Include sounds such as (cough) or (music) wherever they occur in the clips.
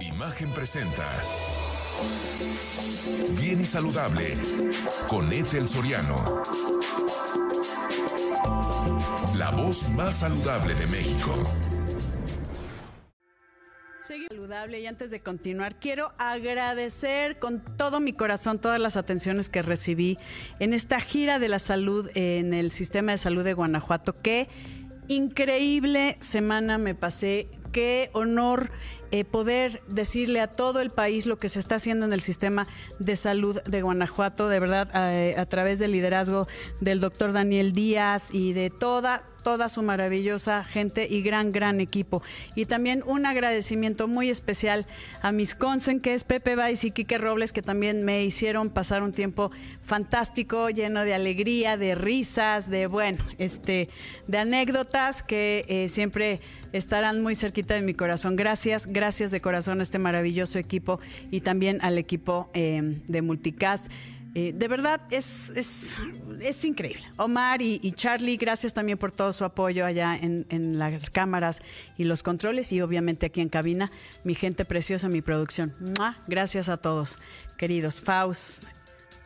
Imagen presenta. Bien y saludable con Ethel Soriano. La voz más saludable de México. Seguir saludable y antes de continuar quiero agradecer con todo mi corazón todas las atenciones que recibí en esta gira de la salud en el sistema de salud de Guanajuato. Qué increíble semana me pasé, qué honor eh, poder decirle a todo el país lo que se está haciendo en el sistema de salud de Guanajuato, de verdad, a, a través del liderazgo del doctor Daniel Díaz y de toda, toda su maravillosa gente y gran, gran equipo. Y también un agradecimiento muy especial a mis consen, que es Pepe Valls y Quique Robles, que también me hicieron pasar un tiempo fantástico, lleno de alegría, de risas, de, bueno, este, de anécdotas que eh, siempre estarán muy cerquita de mi corazón. Gracias, gracias de corazón a este maravilloso equipo y también al equipo eh, de Multicast. Eh, de verdad es, es, es increíble. Omar y, Charlie, gracias también por todo su apoyo allá en, las cámaras y los controles y obviamente aquí en cabina, mi gente preciosa, mi producción. Gracias a todos, queridos. Faust,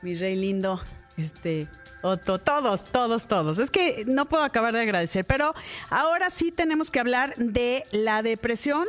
mi rey lindo, este, Otto, todos, todos, todos. Es que no puedo acabar de agradecer, pero ahora sí tenemos que hablar de la depresión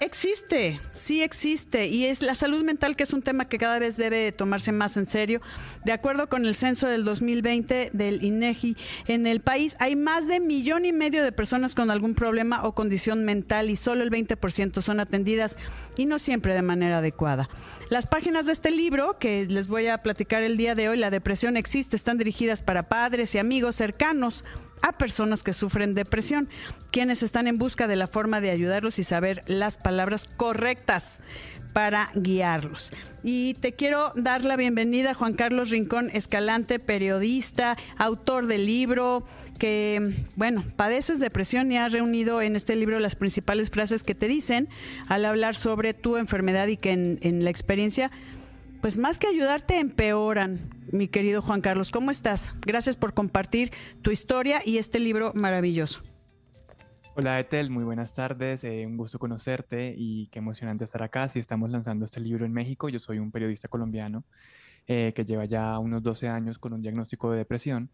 Existe, sí existe, y es la salud mental que es un tema que cada vez debe tomarse más en serio. De acuerdo con el censo del 2020 del INEGI, en el país hay más de millón y medio de personas con algún problema o condición mental y solo el 20% son atendidas y no siempre de manera adecuada. Las páginas de este libro que les voy a platicar el día de hoy, La depresión existe, están dirigidas para padres y amigos cercanos a personas que sufren depresión, quienes están en busca de la forma de ayudarlos y saber las palabras correctas para guiarlos. Y te quiero dar la bienvenida a Juan Carlos Rincón Escalante, periodista, autor del libro, que, bueno, padeces depresión y has reunido en este libro las principales frases que te dicen al hablar sobre tu enfermedad y que en, en la experiencia pues más que ayudarte, empeoran. Mi querido Juan Carlos, ¿cómo estás? Gracias por compartir tu historia y este libro maravilloso. Hola Etel, muy buenas tardes, eh, un gusto conocerte y qué emocionante estar acá. Si estamos lanzando este libro en México, yo soy un periodista colombiano eh, que lleva ya unos 12 años con un diagnóstico de depresión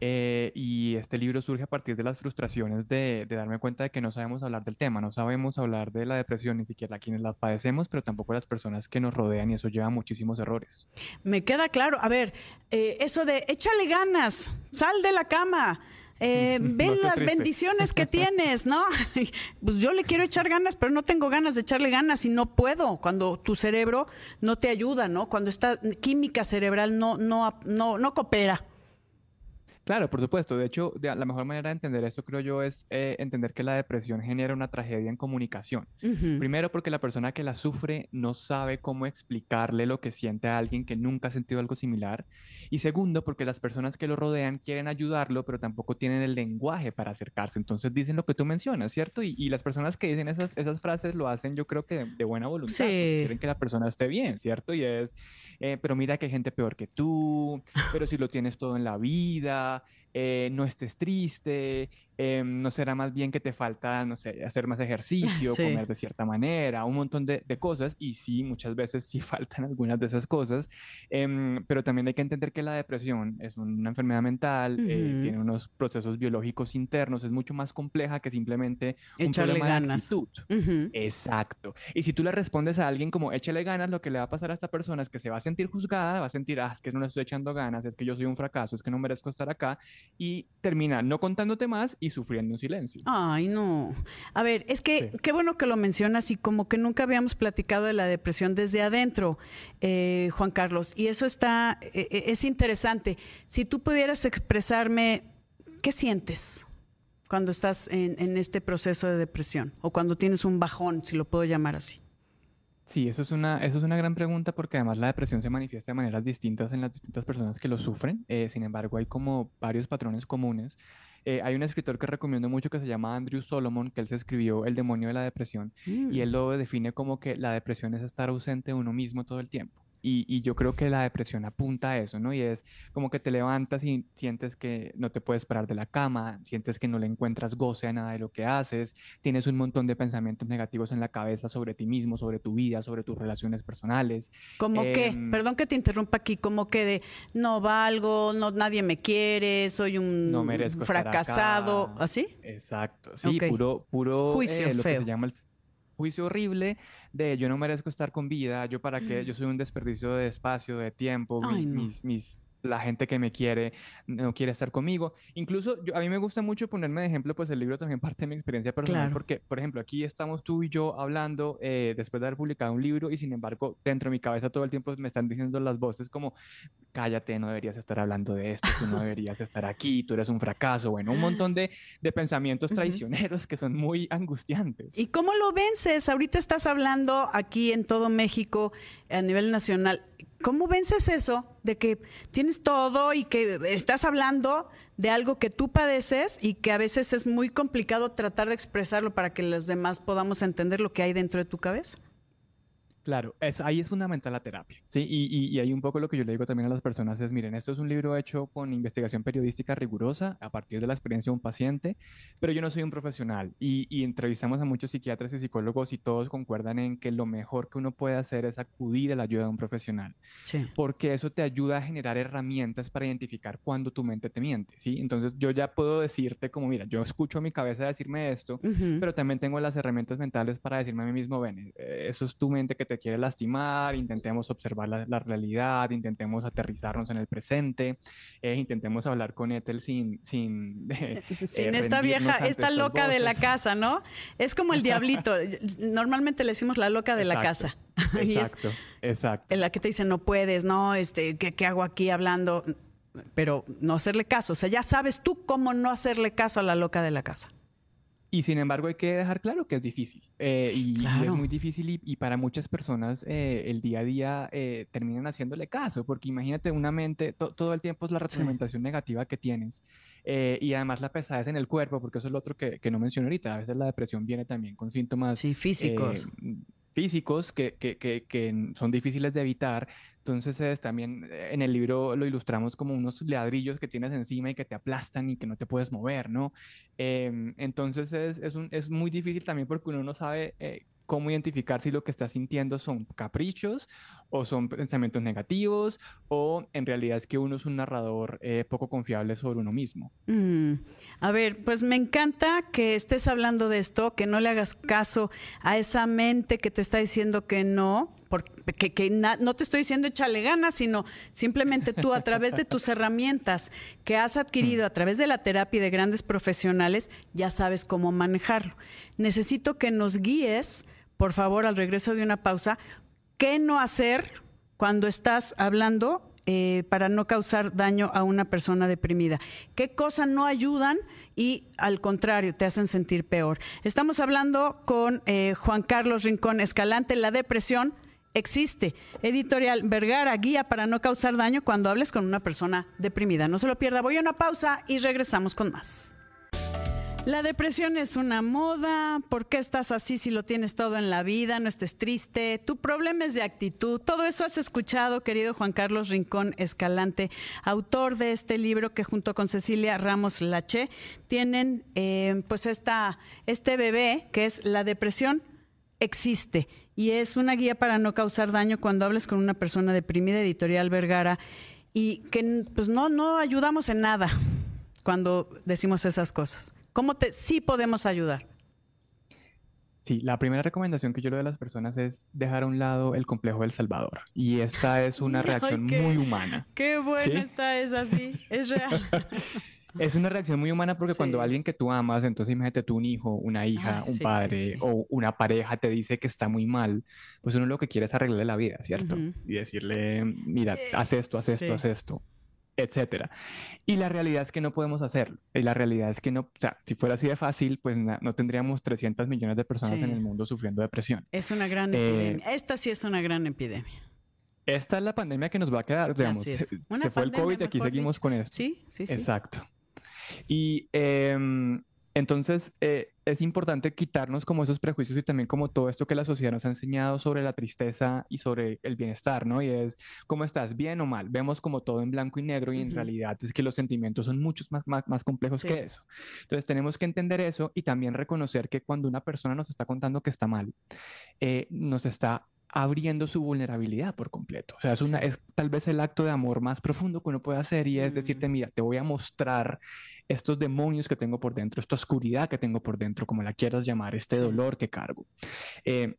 eh, y este libro surge a partir de las frustraciones de, de, darme cuenta de que no sabemos hablar del tema, no sabemos hablar de la depresión, ni siquiera quienes la padecemos, pero tampoco las personas que nos rodean y eso lleva a muchísimos errores. Me queda claro. A ver, eh, eso de échale ganas, sal de la cama. Eh, (laughs) ven no las triste. bendiciones que (laughs) tienes, ¿no? (laughs) Pues yo le quiero echar ganas, pero no tengo ganas de echarle ganas y no puedo. Cuando tu cerebro no te ayuda, ¿no? Cuando esta química cerebral no, no, no, no coopera. Claro, por supuesto. De hecho, de, la mejor manera de entender esto, creo yo, es eh, entender que la depresión genera una tragedia en comunicación. Uh -huh. Primero, porque la persona que la sufre no sabe cómo explicarle lo que siente a alguien que nunca ha sentido algo similar. Y segundo, porque las personas que lo rodean quieren ayudarlo, pero tampoco tienen el lenguaje para acercarse. Entonces dicen lo que tú mencionas, ¿cierto? Y, y las personas que dicen esas, esas, frases lo hacen, yo creo que de, de buena voluntad. Sí. Quieren que la persona esté bien, ¿cierto? Y es, eh, pero mira que hay gente peor que tú, pero si lo tienes todo en la vida. Eh, no estés triste, eh, no será más bien que te falta, no sé, hacer más ejercicio, sí. comer de cierta manera, un montón de, de, cosas, y sí, muchas veces sí (laughs) faltan algunas de esas cosas, eh, pero también hay que entender que la depresión es una enfermedad mental, uh -huh. tiene unos procesos biológicos internos, es mucho más compleja que simplemente un Echarle problema ganas. de actitud. Uh -huh. Exacto. Y si tú le respondes a alguien como échale ganas, lo que le va a pasar a esta persona es que se va a sentir juzgada, va a sentir, ah, es que no le estoy echando ganas, es que yo soy un fracaso, es que no merezco estar acá, y termina no contándote más y sufriendo en silencio. Ay, no. A ver, es que sí. qué bueno que lo mencionas y como que nunca habíamos platicado de la depresión desde adentro, eh, Juan Carlos, y eso está, eh, es interesante. Si tú pudieras expresarme, ¿qué sientes? cuando estás en, en este proceso de depresión o cuando tienes un bajón, si lo puedo llamar así. Sí, eso es, una, eso es una gran pregunta porque además la depresión se manifiesta de maneras distintas en las distintas personas que lo sufren. Eh, sin embargo, hay como varios patrones comunes. Eh, hay un escritor que recomiendo mucho que se llama Andrew Solomon, que él se escribió El demonio de la depresión mm. y él lo define como que la depresión es estar ausente de uno mismo todo el tiempo. Y, yo creo que la depresión apunta a eso, ¿no? Y es como que te levantas y sientes que no te puedes parar de la cama, sientes que no le encuentras goce a nada de lo que haces, tienes un montón de pensamientos negativos en la cabeza sobre ti mismo, sobre tu vida, sobre tus relaciones personales. Como que, em, perdón que te interrumpa aquí, como que de no valgo, no nadie me quiere, soy un fracasado, ¿así? Exacto, sí, puro, puro juicio eh, lo que se llama el juicio horrible de yo no merezco estar con vida, yo para qué, yo soy un desperdicio de espacio, de tiempo, mis, mis, la gente que me quiere no quiere estar conmigo. Incluso yo, a mí me gusta mucho ponerme de ejemplo, pues el libro también (laughs) parte de mi experiencia personal, porque, por ejemplo, aquí estamos tú y yo hablando eh, después de haber publicado un libro y sin embargo, dentro de mi cabeza todo el tiempo me están diciendo las voces como, cállate, no deberías estar hablando de esto, tú no deberías estar aquí, tú eres un fracaso, bueno, un montón de, de pensamientos traicioneros que son muy angustiantes. ¿Y cómo lo vences? Ahorita estás hablando aquí en todo México a nivel nacional. ¿Cómo vences eso de que tienes todo y que estás hablando de algo que tú padeces y que a veces es muy complicado tratar de expresarlo para que los demás podamos entender lo que hay dentro de tu cabeza? Claro, ahí es fundamental la terapia, ¿sí? Y, y, ahí un poco lo que yo le digo también a las personas es, miren, esto es un libro hecho con investigación periodística rigurosa a partir de la experiencia de un paciente, pero yo no soy un profesional y, y, entrevistamos a muchos psiquiatras y psicólogos y todos concuerdan en que lo mejor que uno puede hacer es acudir a la ayuda de un profesional, sí. porque eso te ayuda a generar herramientas para identificar cuándo tu mente te miente, ¿sí? Entonces yo ya puedo decirte como, mira, yo escucho a mi cabeza decirme esto, pero también tengo las herramientas mentales para decirme a mí mismo, ven, eh, eso es tu mente que te quiere lastimar, intentemos observar la, realidad, intentemos aterrizarnos en el presente, eh, intentemos hablar con Ethel sin... Sin, (laughs) eh, sin esta vieja, esta loca de la casa, ¿no? Es como el diablito. (laughs) Normalmente le decimos la loca de la casa. (laughs) Exacto, exacto. En la que te dice, no puedes, no, este, ¿qué, ¿qué hago aquí hablando? Pero no hacerle caso. O sea, ya sabes tú cómo no hacerle caso a la loca de la casa. Y sin embargo hay que dejar claro que es difícil. Eh, y, es muy difícil y, para muchas personas eh, el día a día eh, terminan haciéndole caso, porque imagínate una mente, todo el tiempo es la retroalimentación negativa que tienes y además la pesadez en el cuerpo, porque eso es lo otro que, que, no mencioné ahorita. A veces la depresión viene también con síntomas sí, físicos físicos que, que, que, que, son difíciles de evitar. Entonces es, también eh, en el libro lo ilustramos como unos ladrillos que tienes encima y que te aplastan y que no te puedes mover, ¿no? Em, entonces es, es, un, es, muy difícil también porque uno no sabe eh, cómo identificar si lo que está sintiendo son caprichos o son pensamientos negativos o en realidad es que uno es un narrador eh, poco confiable sobre uno mismo. Mm. A ver, pues me encanta que estés hablando de esto, que no le hagas caso a esa mente que te está diciendo que no, porque que no te estoy diciendo échale ganas, sino simplemente tú a través de tus herramientas que has adquirido a través de la terapia de grandes profesionales, ya sabes cómo manejarlo. Necesito que nos guíes por favor, al regreso de una pausa, ¿qué no hacer cuando estás hablando eh, para no causar daño a una persona deprimida? ¿Qué cosas no ayudan y al contrario te hacen sentir peor? Estamos hablando con eh, Juan Carlos Rincón Escalante, la depresión existe. Editorial Vergara, guía para no causar daño cuando hables con una persona deprimida. No se lo pierda, voy a una pausa y regresamos con más. La depresión es una moda. ¿Por qué estás así si lo tienes todo en la vida? No estés triste. Tu problema es de actitud. Todo eso has escuchado, querido Juan Carlos Rincón Escalante, autor de este libro que junto con Cecilia Ramos Lache tienen eh, pues esta, este bebé que es la depresión existe y es una guía para no causar daño cuando hables con una persona deprimida, editorial Vergara, y que pues no, no ayudamos en nada cuando decimos esas cosas. ¿Cómo te, sí podemos ayudar? Sí, la primera recomendación que yo le doy a las personas es dejar a un lado el complejo del Salvador. Y esta es una (laughs) reacción muy humana. Qué buena está esa, sí, es real. (laughs) es una reacción muy humana porque cuando alguien que tú amas, entonces imagínate tú un hijo, una hija, un padre o una pareja te dice que está muy mal, pues uno lo que quiere es arreglarle la vida, ¿cierto? Y decirle, mira, haz esto, haz esto, haz esto etcétera. Y la realidad es que no podemos hacerlo. Y la realidad es que no, o sea, si fuera así de fácil, pues no tendríamos 300 millones de personas en el mundo sufriendo depresión. Es una gran eh, epidemia. Esta sí es una gran epidemia. Esta es la pandemia que nos va a quedar, digamos. Se, fue el COVID y aquí seguimos con esto. Sí, sí, sí. Exacto. Y em, Entonces, eh, es importante quitarnos como esos prejuicios y también como todo esto que la sociedad nos ha enseñado sobre la tristeza y sobre el bienestar, ¿no? Y es, ¿cómo estás? ¿Bien o mal? Vemos como todo en blanco y negro y en realidad es que los sentimientos son muchos más, más, más complejos que eso. Entonces, tenemos que entender eso y también reconocer que cuando una persona nos está contando que está mal, eh, nos está abriendo su vulnerabilidad por completo. O sea, es, una, es tal vez el acto de amor más profundo que uno puede hacer y es decirte, mira, te voy a mostrar estos demonios que tengo por dentro, esta oscuridad que tengo por dentro, como la quieras llamar, este dolor que cargo. Eh,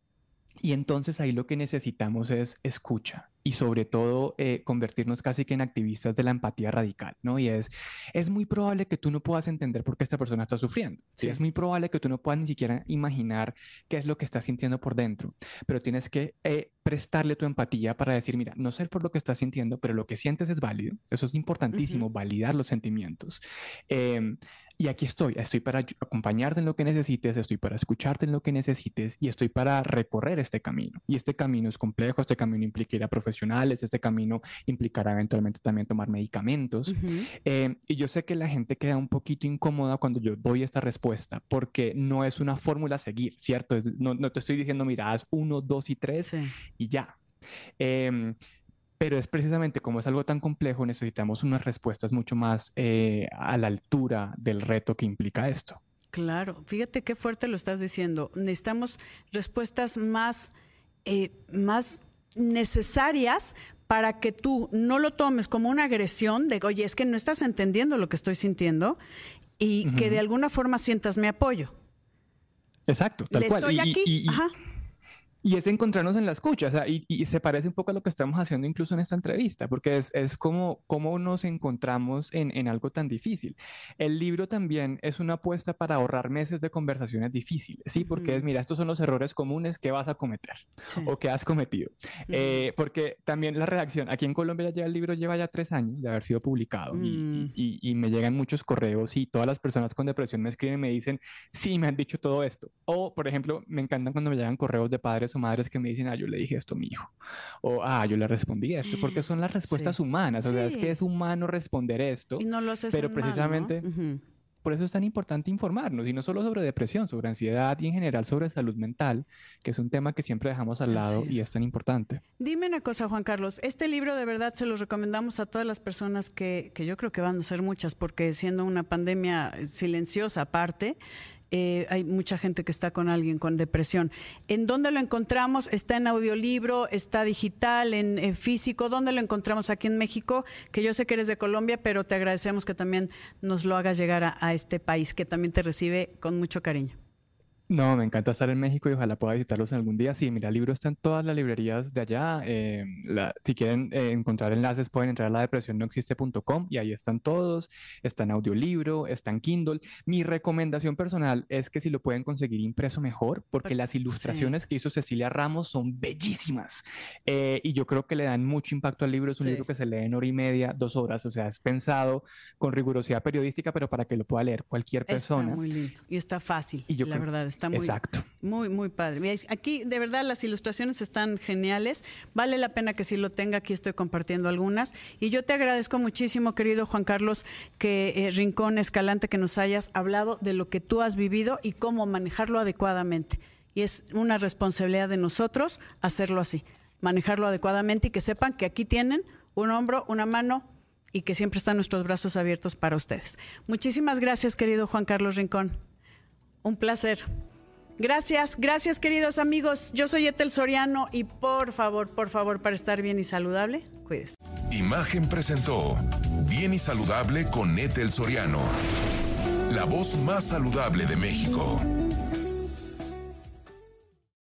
y entonces ahí lo que necesitamos es escucha y sobre todo eh, convertirnos casi que en activistas de la empatía radical, ¿no? Y es, es muy probable que tú no puedas entender por qué esta persona está sufriendo. Sí. Es muy probable que tú no puedas ni siquiera imaginar qué es lo que está sintiendo por dentro, pero tienes que eh, prestarle tu empatía para decir, mira, no sé por lo que estás sintiendo, pero lo que sientes es válido. Eso es importantísimo, validar los sentimientos. Eh, y aquí estoy, estoy para acompañarte en lo que necesites, estoy para escucharte en lo que necesites y estoy para recorrer este camino. Y este camino es complejo, este camino implica ir a profesionales, este camino implicará eventualmente también tomar medicamentos. Eh, y yo sé que la gente queda un poquito incómoda cuando yo doy esta respuesta porque no es una fórmula a seguir, ¿cierto? no, no, te estoy diciendo, mira, haz uno, dos y tres y ya. Eh, pero es precisamente como es algo tan complejo, necesitamos unas respuestas mucho más eh, a la altura del reto que implica esto. Claro, fíjate qué fuerte lo estás diciendo. Necesitamos respuestas más, eh, más necesarias para que tú no lo tomes como una agresión de, oye, es que no estás entendiendo lo que estoy sintiendo y que de alguna forma sientas mi apoyo. Exacto, tal cual. Estoy aquí. Ajá. Y es encontrarnos en la escucha, o sea, y, se parece un poco a lo que estamos haciendo incluso en esta entrevista, porque es, es como cómo nos encontramos en, en, algo tan difícil. El libro también es una apuesta para ahorrar meses de conversaciones difíciles, ¿sí? Porque es, mira, estos son los errores comunes que vas a cometer o que has cometido. Eh, porque también la redacción, aquí en Colombia ya el libro lleva ya tres años de haber sido publicado y, y, y, me llegan muchos correos y todas las personas con depresión me escriben y me dicen, sí, me han dicho todo esto. O, por ejemplo, me encantan cuando me llegan correos de padres o madres que me dicen, ah, yo le dije esto a mi hijo, o ah, yo le respondí esto, porque son las respuestas humanas, o sea, es que es humano responder esto, y no lo haces pero precisamente... Por eso es tan importante informarnos, y no solo sobre depresión, sobre ansiedad y en general sobre salud mental, que es un tema que siempre dejamos al lado y es. tan importante. Dime una cosa, Juan Carlos, este libro de verdad se lo recomendamos a todas las personas que, que yo creo que van a ser muchas, porque siendo una pandemia silenciosa aparte, eh, hay mucha gente que está con alguien con depresión. ¿En dónde lo encontramos? ¿Está en audiolibro? ¿Está digital? ¿En, físico? ¿Dónde lo encontramos aquí en México? Que yo sé que eres de Colombia, pero te agradecemos que también nos lo hagas llegar a este país que también te recibe con mucho cariño. No, me encanta estar en México y ojalá pueda visitarlos en algún día. Sí, mira, el libro está en todas las librerías de allá. Eh, si quieren eh, encontrar enlaces, pueden entrar a la depresión no existe.com y ahí están todos. Está en audiolibro, está en Kindle. Mi recomendación personal es que si lo pueden conseguir impreso mejor, porque las ilustraciones que hizo Cecilia Ramos son bellísimas. Eh, y yo creo que le dan mucho impacto al libro. Es un libro que se lee en hora y media, dos horas. O sea, es pensado con rigurosidad periodística, pero para que lo pueda leer cualquier persona. Está muy lindo. Y está fácil, y yo la verdad Está muy, Exacto. muy, muy padre. Aquí, de verdad, las ilustraciones están geniales. Vale la pena que sí lo tenga. Aquí estoy compartiendo algunas. Y yo te agradezco muchísimo, querido Juan Carlos, que eh, Rincón Escalante, que nos hayas hablado de lo que tú has vivido y cómo manejarlo adecuadamente. Y es una responsabilidad de nosotros hacerlo así, manejarlo adecuadamente y que sepan que aquí tienen un hombro, una mano, y que siempre están nuestros brazos abiertos para ustedes. Muchísimas gracias, querido Juan Carlos Rincón. Un placer. Gracias, gracias queridos amigos. Yo soy Etel Soriano y por favor, por favor, para estar bien y saludable, cuídese. Imagen presentó Bien y Saludable con Etel Soriano, la voz más saludable de México.